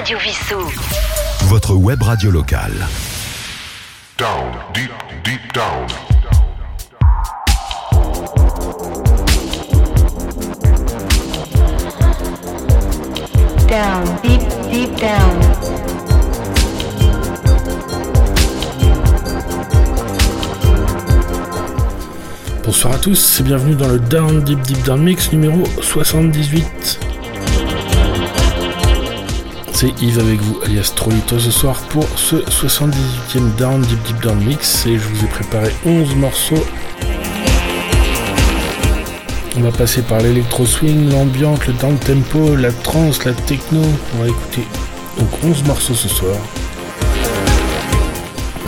Radio Vissou. Votre web radio locale. Down, deep, deep down. Down, deep, deep down. Bonsoir à tous et bienvenue dans le Down Deep Deep Down Mix numéro 78. C'est Yves avec vous, alias Trollito, ce soir pour ce 78e Down Deep Deep Down Mix et je vous ai préparé 11 morceaux. On va passer par l'électro swing, l'ambiance, le down tempo, la trance, la techno. On va écouter donc 11 morceaux ce soir.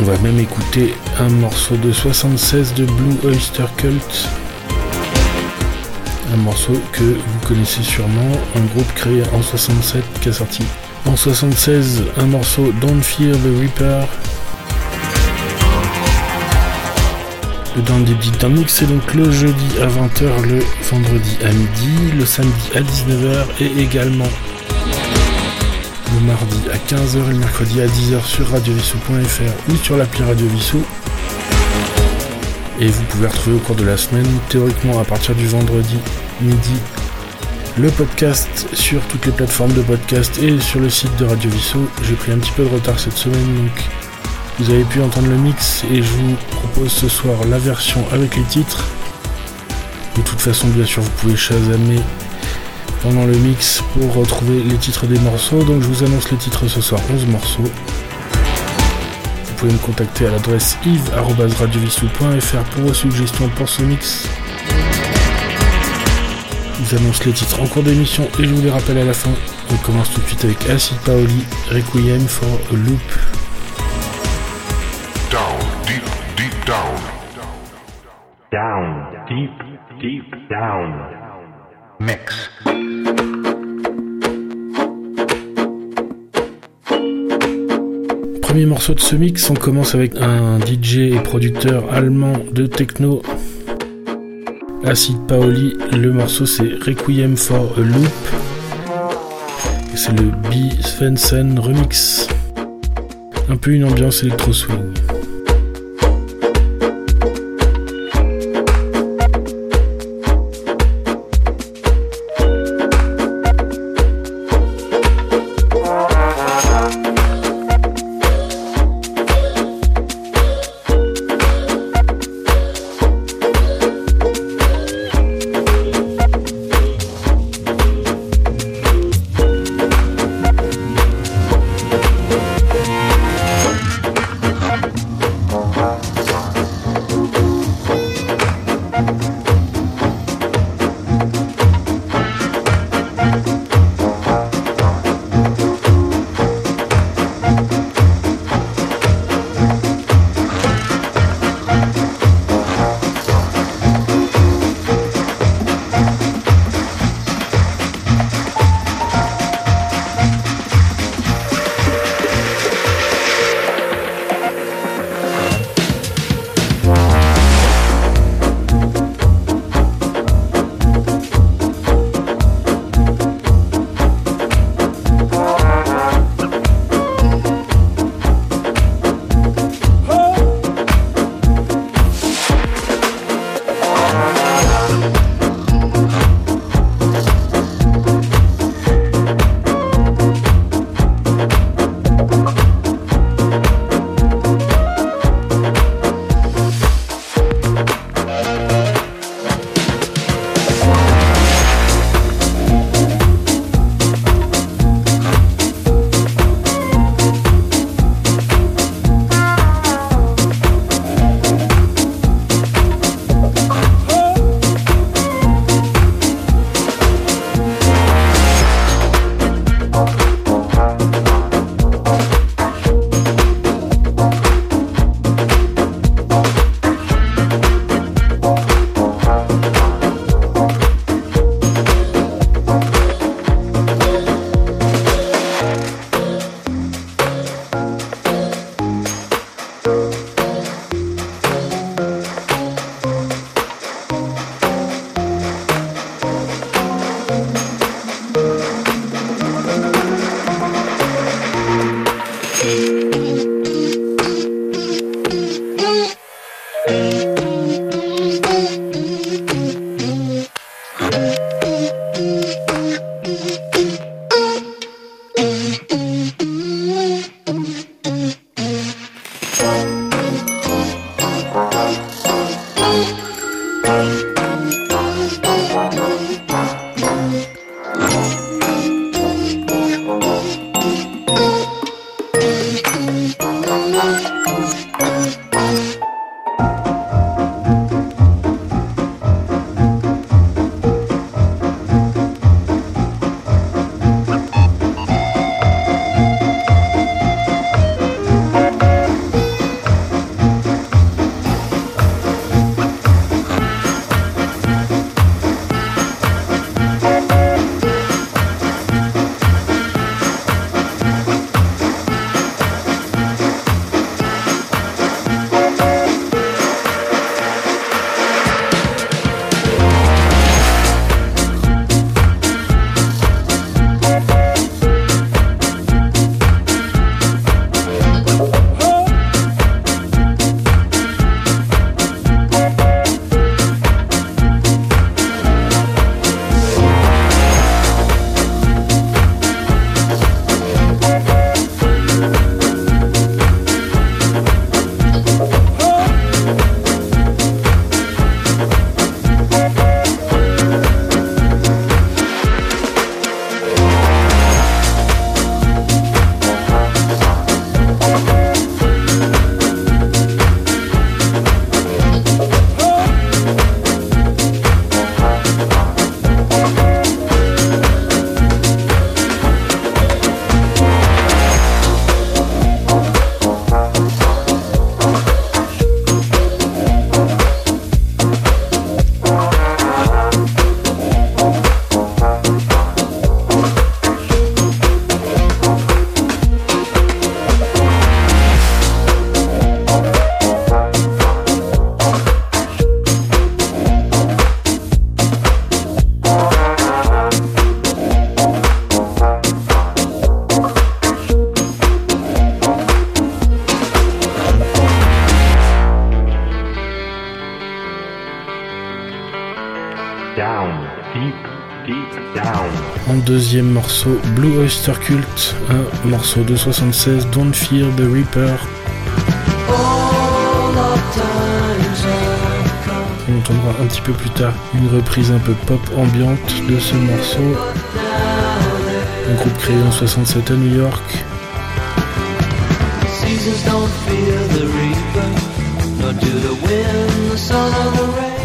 On va même écouter un morceau de 76 de Blue Oyster Cult. Un morceau que vous connaissez sûrement, un groupe créé en 67 qui a sorti en 76 un morceau Don't Fear the Reaper. Le Down Mix c'est donc le jeudi à 20h, le vendredi à midi, le samedi à 19h et également le mardi à 15h et le mercredi à 10h sur radiovissou.fr ou sur l'appli Radio Vissou. Et vous pouvez retrouver au cours de la semaine, théoriquement à partir du vendredi midi, le podcast sur toutes les plateformes de podcast et sur le site de Radio Vissou. J'ai pris un petit peu de retard cette semaine, donc vous avez pu entendre le mix et je vous propose ce soir la version avec les titres. De toute façon, bien sûr, vous pouvez chasamer pendant le mix pour retrouver les titres des morceaux. Donc je vous annonce les titres ce soir, 11 morceaux. Vous pouvez me contacter à l'adresse yves.radiovissou.fr pour vos suggestions pour ce mix. Je vous annonce les titres en cours d'émission et je vous les rappelle à la fin. On commence tout de suite avec Acid Paoli, Requiem for a Loop. Down, deep, deep down. Down, deep, deep down. Mix. Premier morceau de ce mix, on commence avec un DJ et producteur allemand de techno, Acid Paoli. Le morceau c'est Requiem for a Loop. C'est le B. Svensson remix. Un peu une ambiance électro morceau Blue Oyster Cult, un morceau de 76 Don't Fear the Reaper. On entendra un petit peu plus tard une reprise un peu pop ambiante de ce morceau. Un groupe créé en 67 à New York.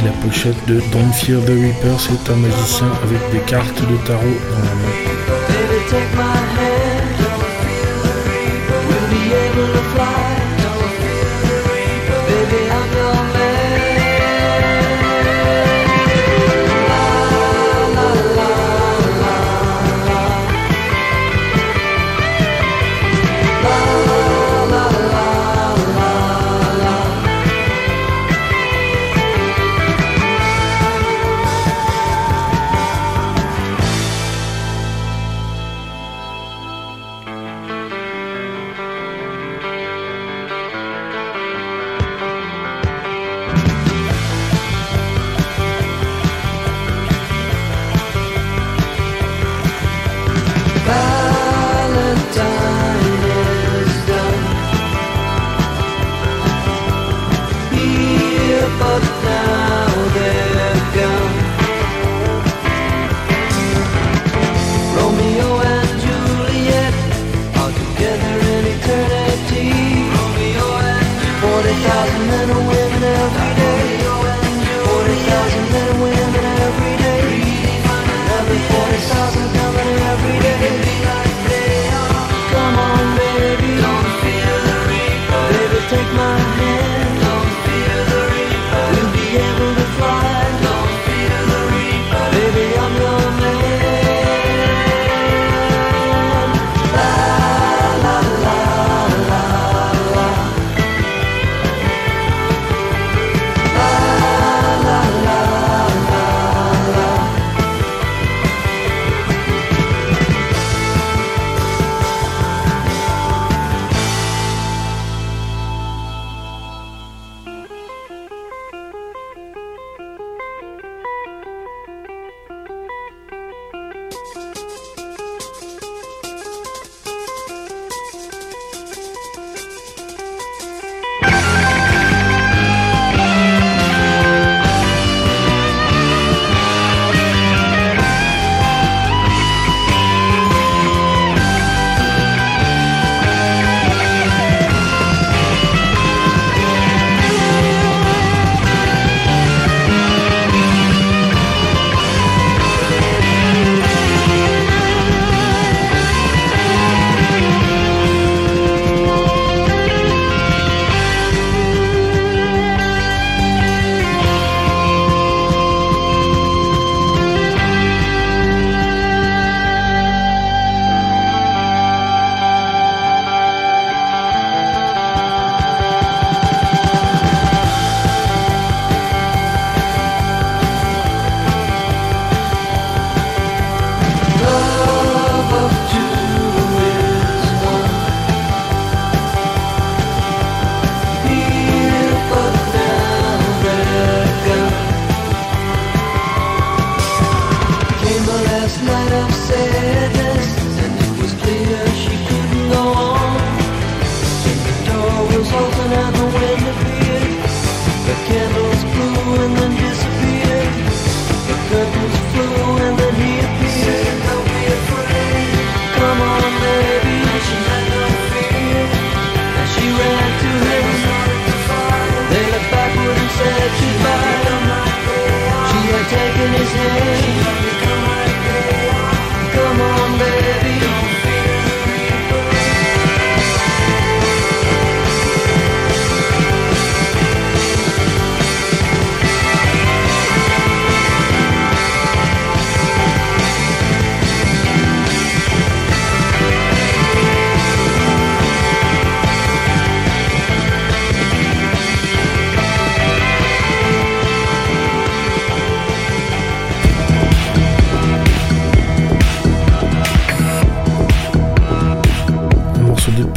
La pochette de Don't Fear the Reaper, c'est un magicien avec des cartes de tarot dans la main. take my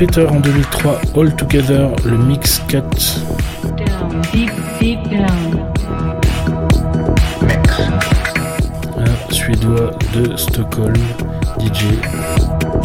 Peter en 2003, All Together, le mix cut. Un suédois de Stockholm DJ.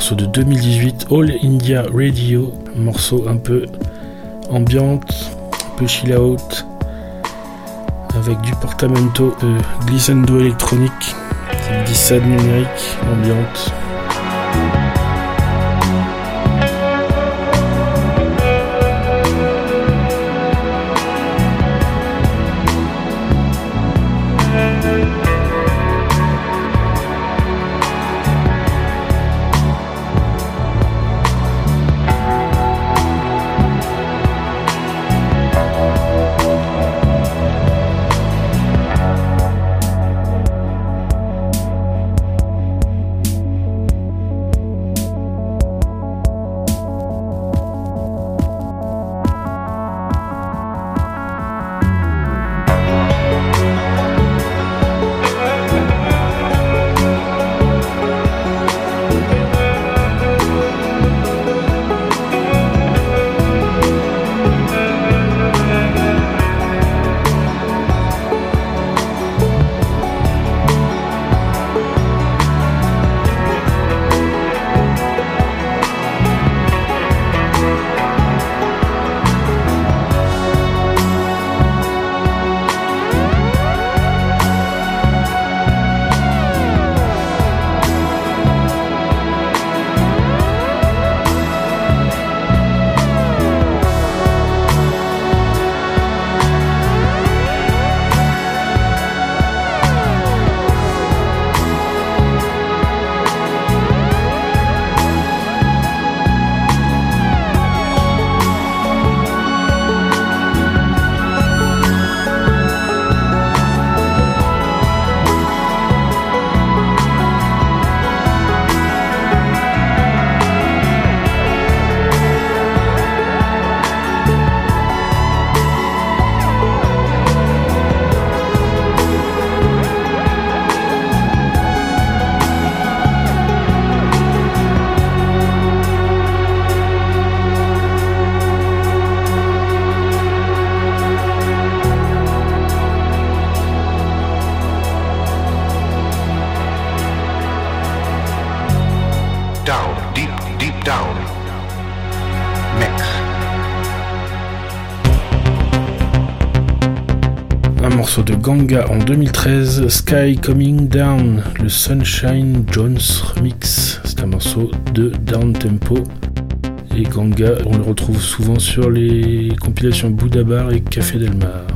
Morceau de 2018, All India Radio, morceau un peu ambiante, un peu chill out, avec du portamento de glissando électronique, glissade numérique, ambiante. En 2013, Sky Coming Down, le Sunshine Jones remix. C'est un morceau de down tempo. Et Ganga, on le retrouve souvent sur les compilations Bouddha Bar et Café Del Mar.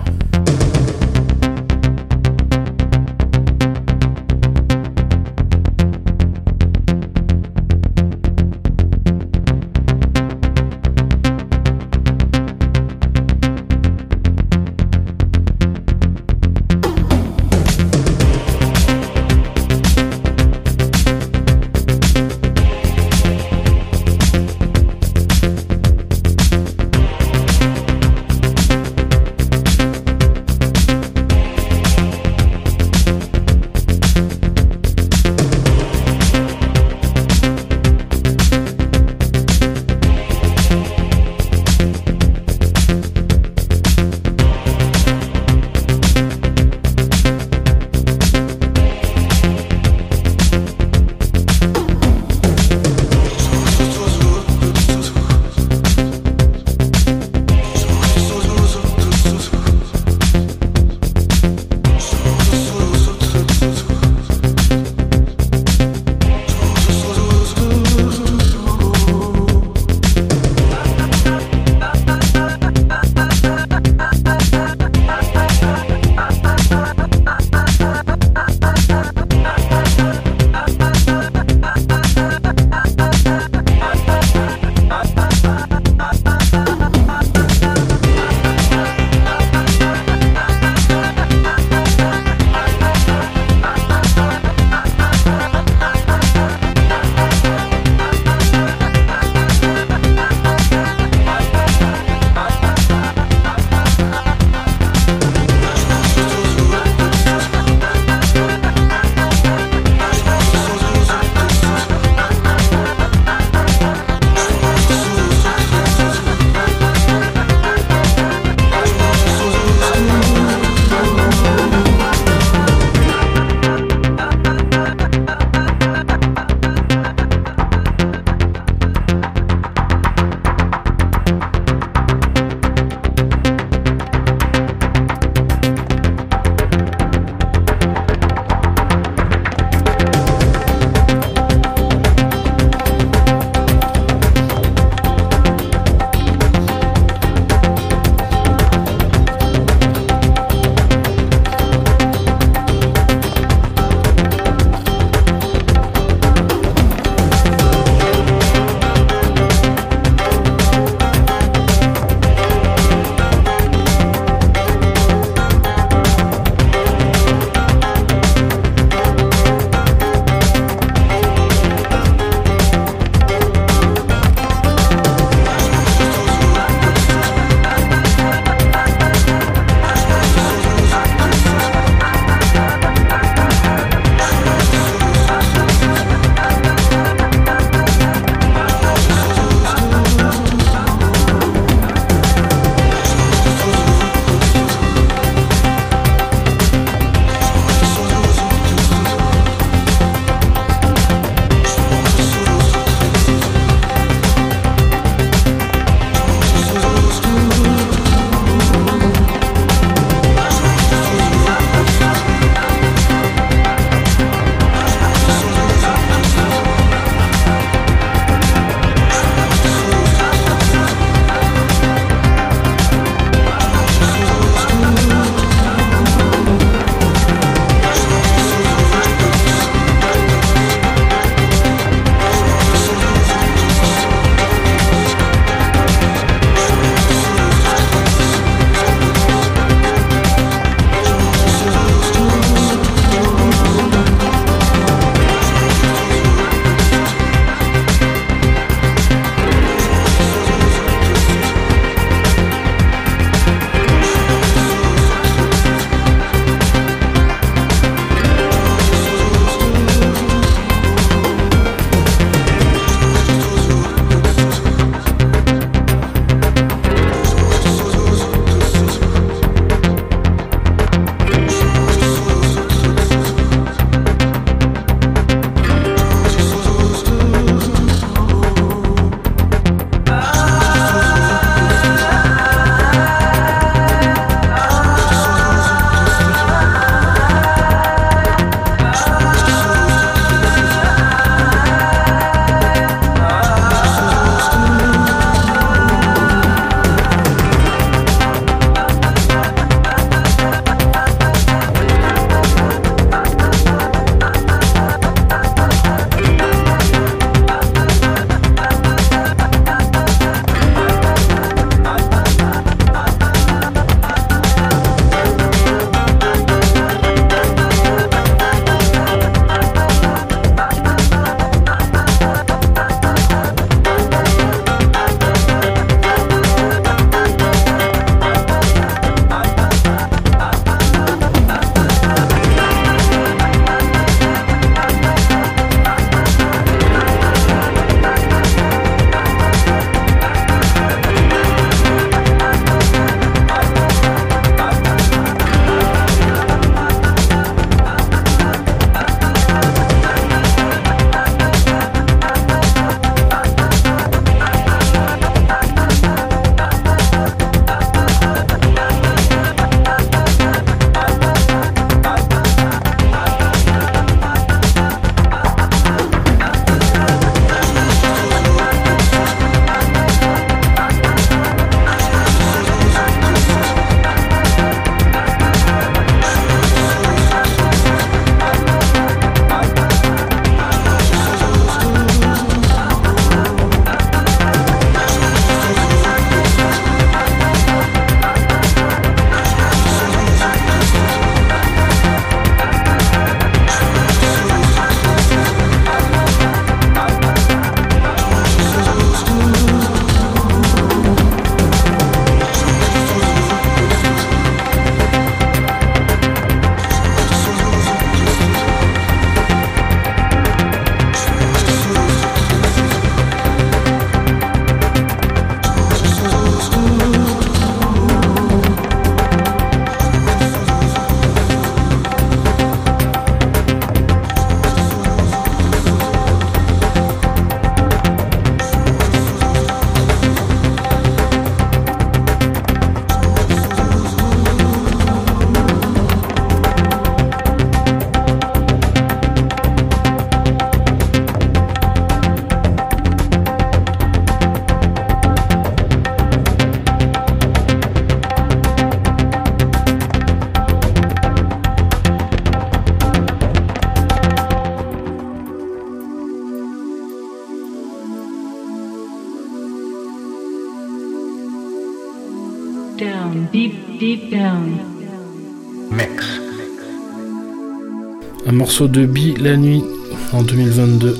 morceau de Bi la nuit en 2022.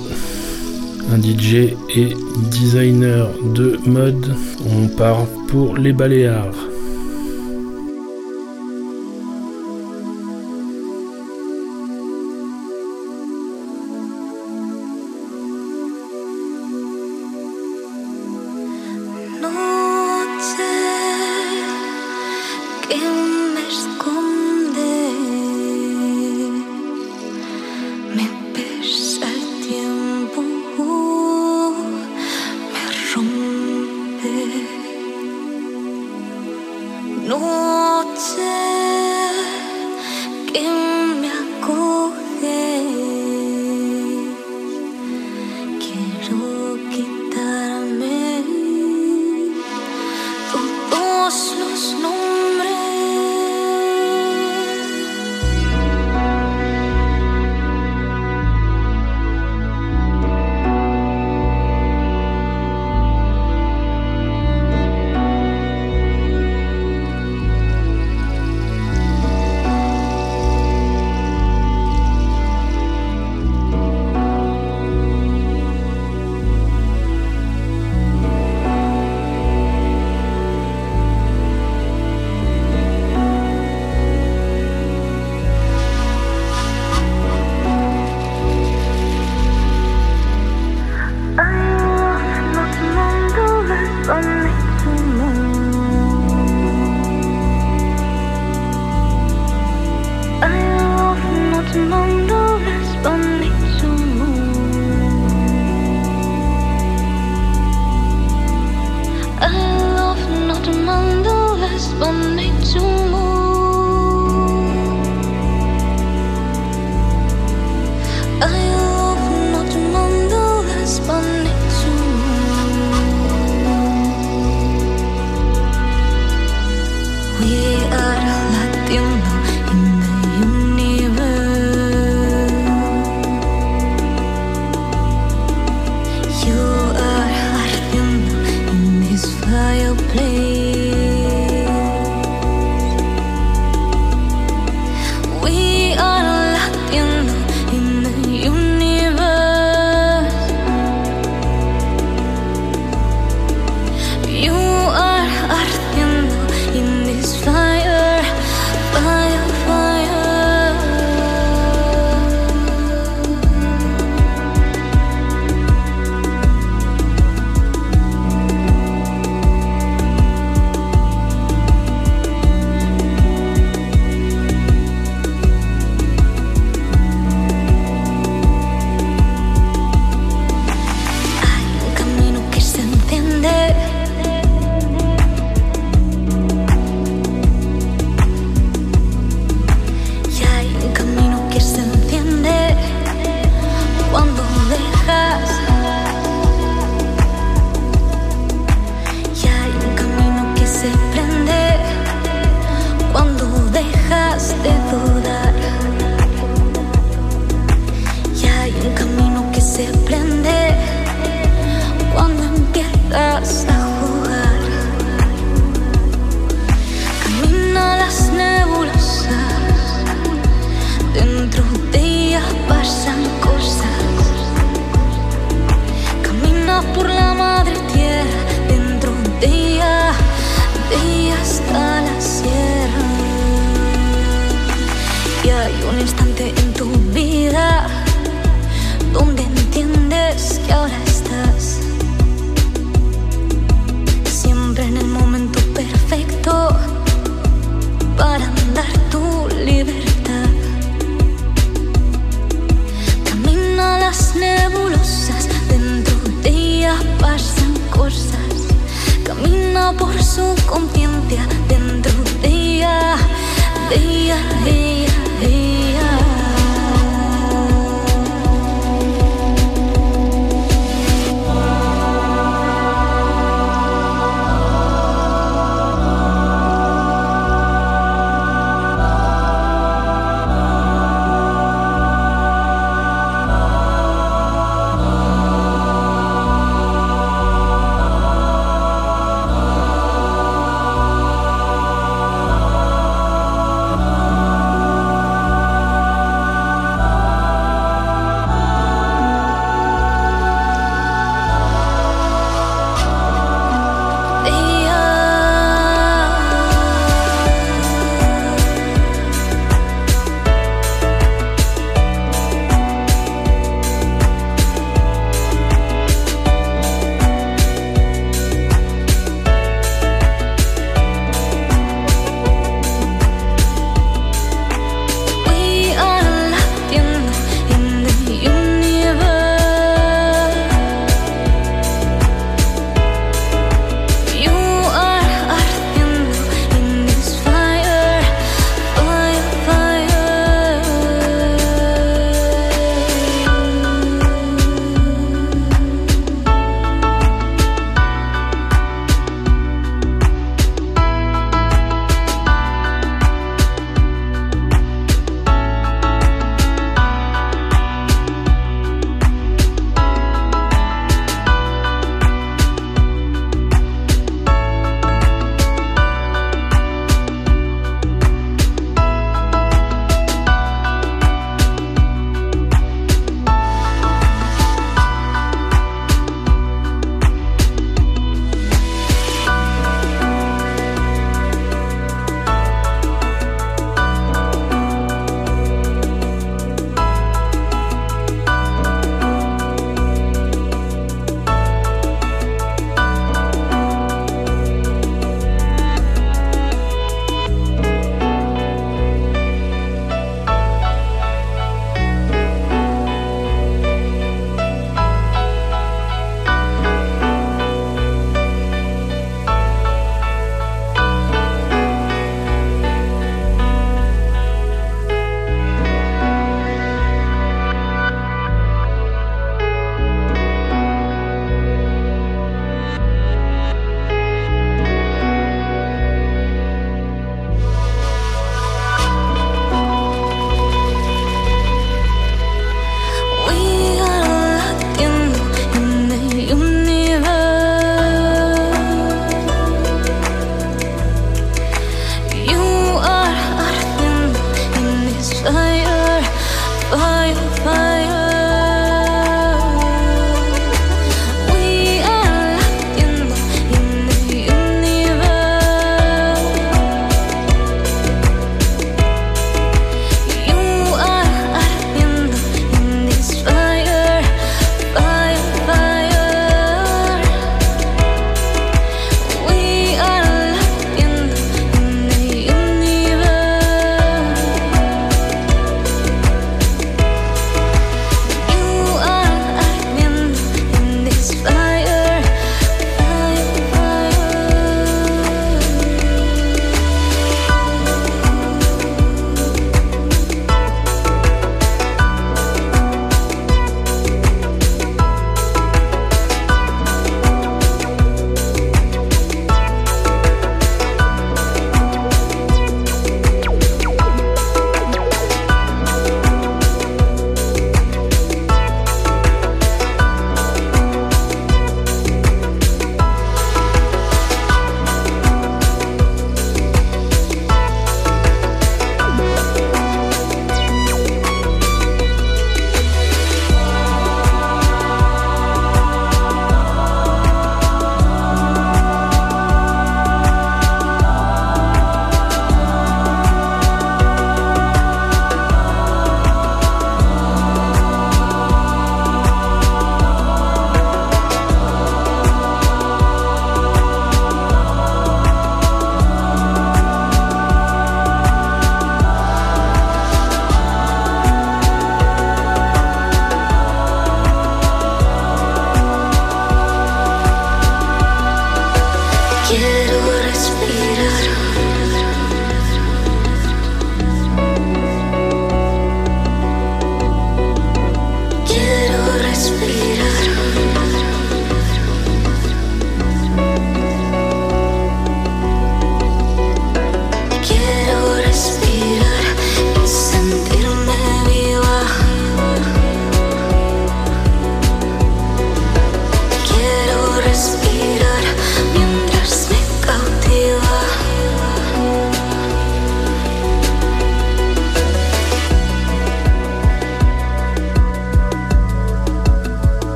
Un DJ et designer de mode. On part pour les Baléares. 什么？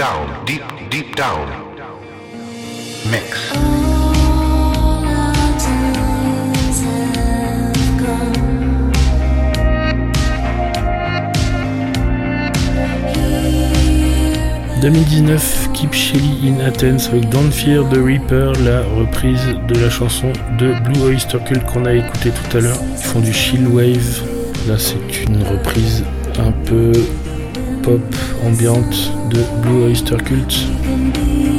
down, deep, deep down. Mix. « 2019, Keep Shelly in Athens avec Don't Fear the Reaper, la reprise de la chanson de Blue Oyster Cult qu'on a écouté tout à l'heure. Ils font du chill wave. Là, c'est une reprise un peu pop ambiante de Blue Oyster Cult.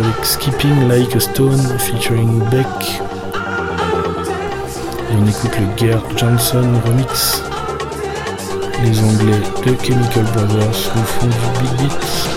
avec Skipping Like a Stone featuring Beck. Et on écoute le Gare Johnson remix. Les Anglais de Chemical Brothers nous font du big beat.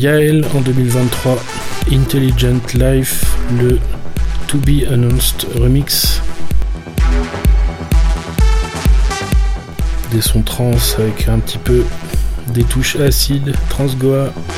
Yael en 2023, Intelligent Life, le To Be Announced remix. Des sons trans avec un petit peu des touches acides, transgoa. morceau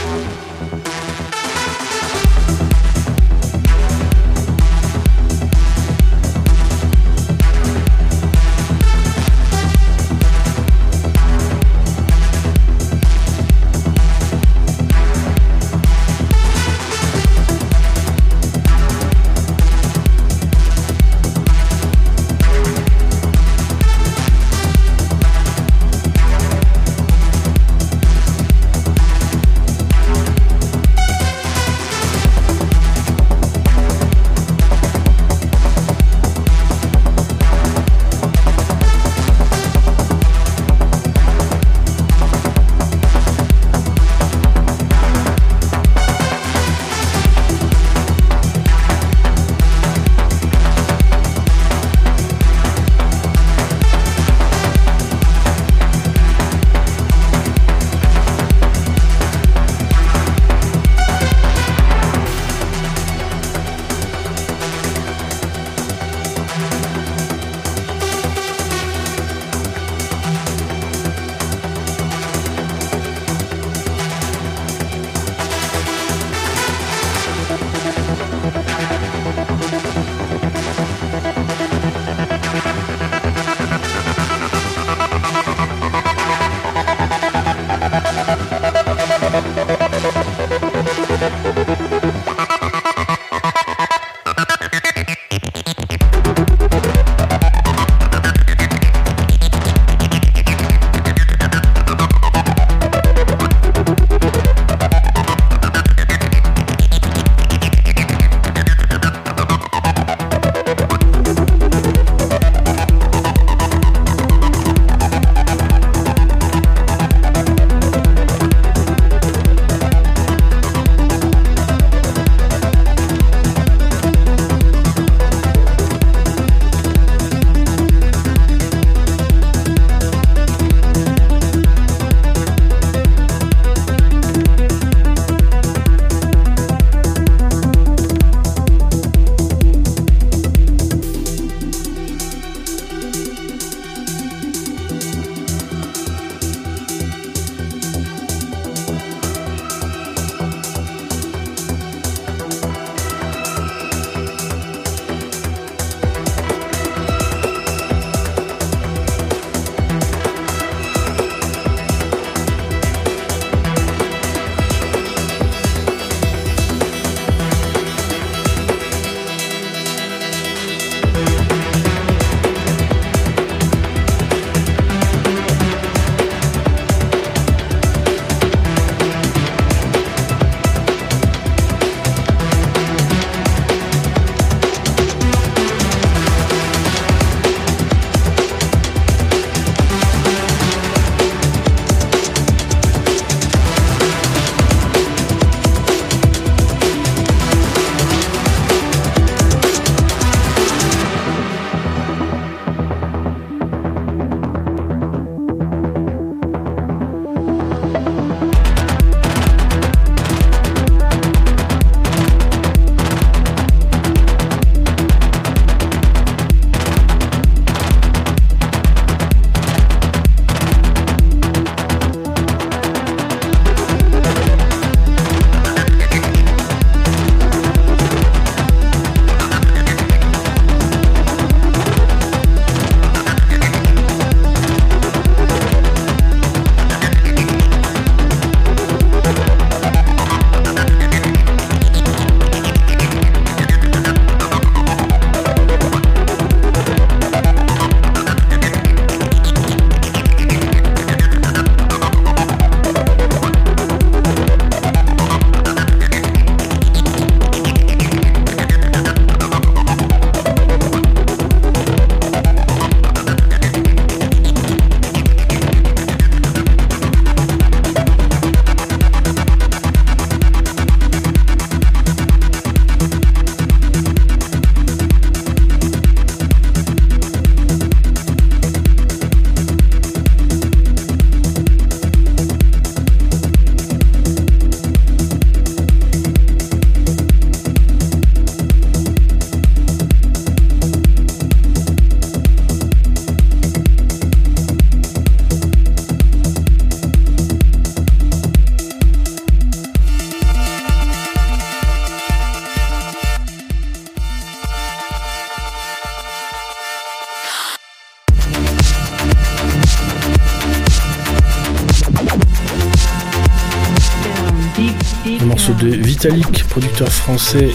Vitalik, producteur français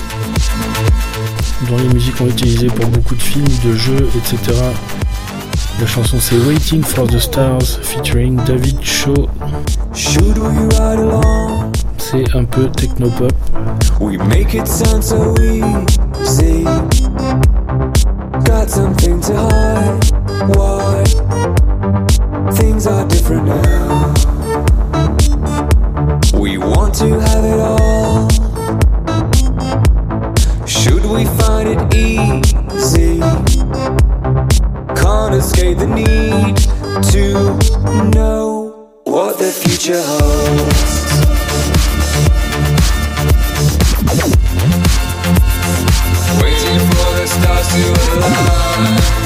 dont les musiques ont été utilisées pour beaucoup de films, de jeux, etc. La chanson c'est Waiting for the Stars featuring David Shaw. C'est un peu technopop. We make it sound so easy. Got something to hide. Why? Things are different now. We want to have it all. We find it easy? Can't escape the need to know what the future holds. Waiting for the stars to align.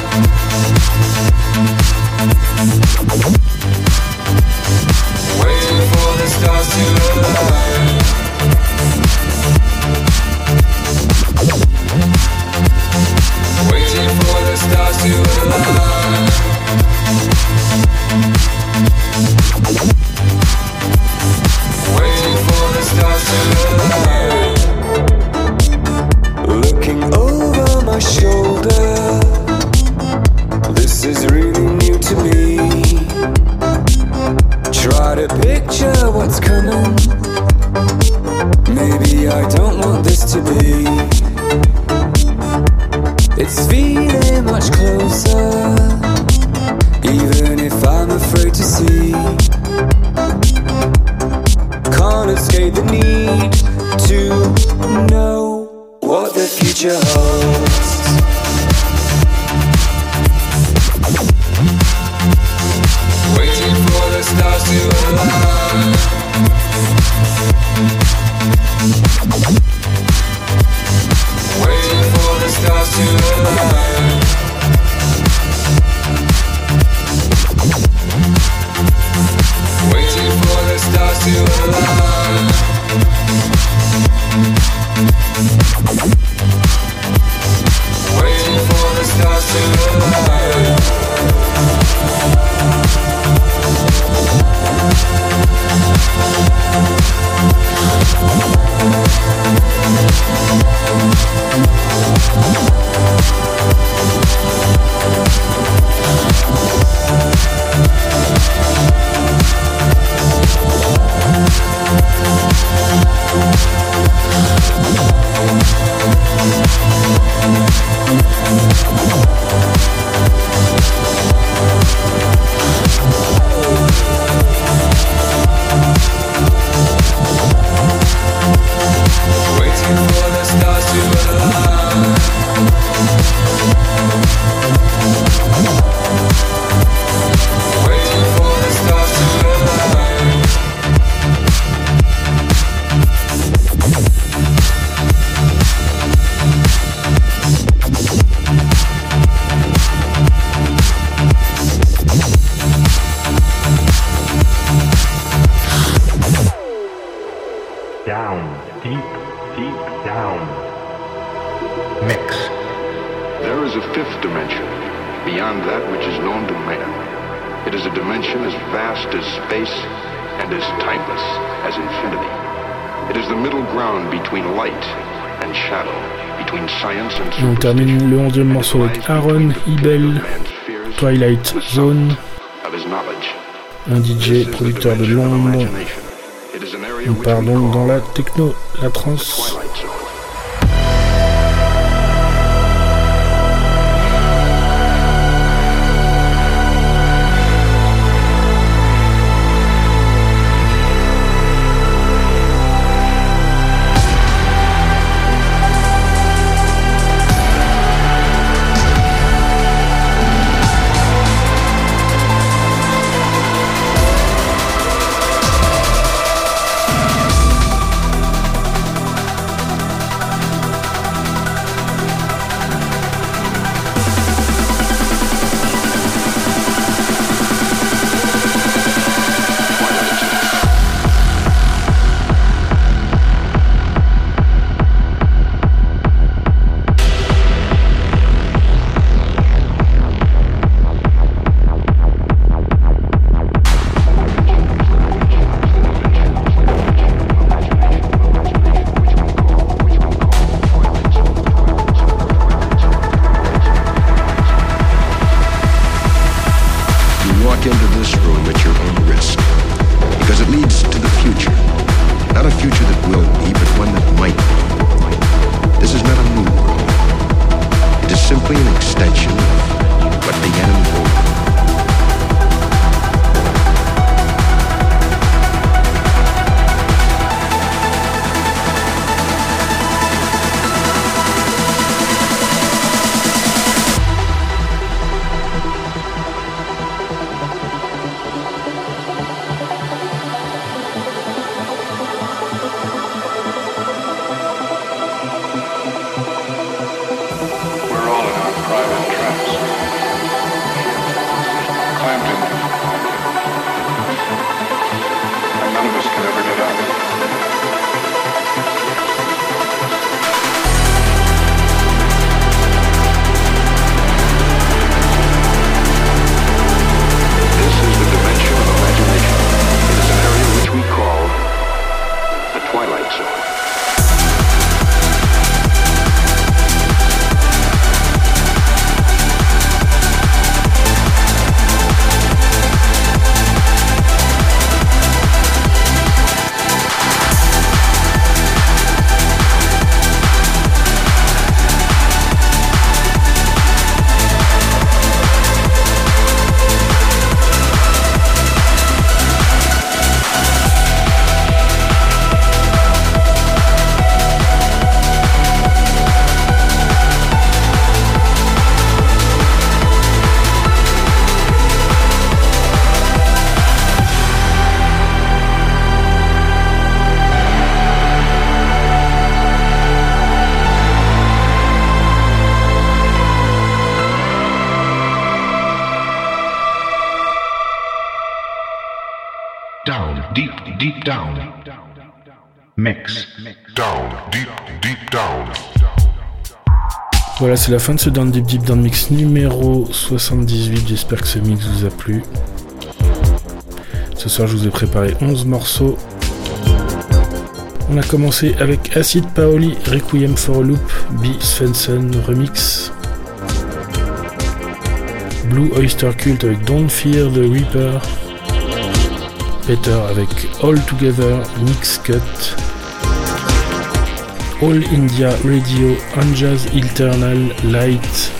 Is a fifth dimension, beyond that which is known to man. It is a dimension as vast as space and as timeless as infinity. It is the middle ground between light and shadow, between science and Et on termine le 11e morceau avec Aaron Ibel, Twilight Zone, un DJ producteur de Londres. On part donc dans la techno, la trance. Voilà, c'est la fin de ce Down Deep Deep Down Mix numéro 78. J'espère que ce mix vous a plu. Ce soir, je vous ai préparé 11 morceaux. On a commencé avec Acid Paoli, Requiem for a Loop, B. Svensson Remix. Blue Oyster Cult avec Don't Fear the Reaper. Peter avec All Together Mix Cut. All India Radio Anjas Eternal Light.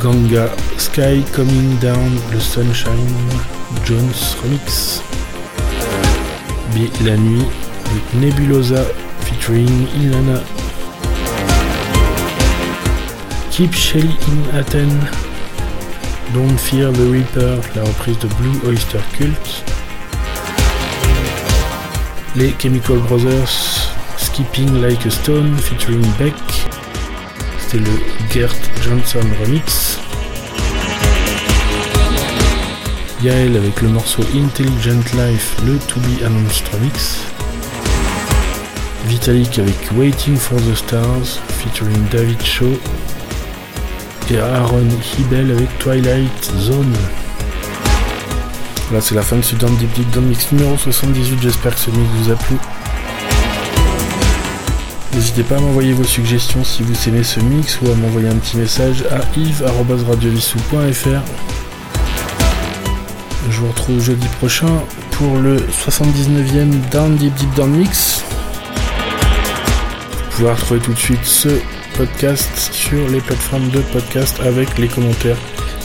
Ganga Sky Coming Down The Sunshine Jones Remix. B La Nuit avec Nebulosa featuring Ilana. Keep Shelly in Athens. Don't Fear the Reaper, la reprise de Blue Oyster Cult. Les Chemical Brothers, Skipping Like a Stone featuring Beck. C'était le Gert Johnson remix. Yael avec le morceau Intelligent Life, le To Be Announced remix. Vitalik avec Waiting for the Stars featuring David Shaw et Aaron Hibel avec Twilight Zone. Là c'est la fin de ce Down Deep Deep Down Mix numéro 78, j'espère que ce mix vous a plu. N'hésitez pas à m'envoyer vos suggestions si vous aimez ce mix ou à m'envoyer un petit message à yves.radiovissou.fr Je vous retrouve jeudi prochain pour le 79e Down Deep Deep Down Mix. Vous pouvez retrouver tout de suite ce podcast sur les plateformes de podcast avec les commentaires,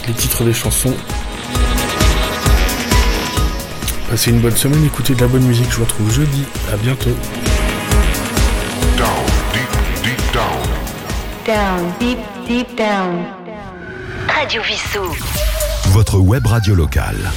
les titres des chansons. Passez une bonne semaine, écoutez de la bonne musique, je vous retrouve jeudi, à bientôt. Down, deep, deep down. Down, deep, deep down. Radio Vissou. Votre web radio locale.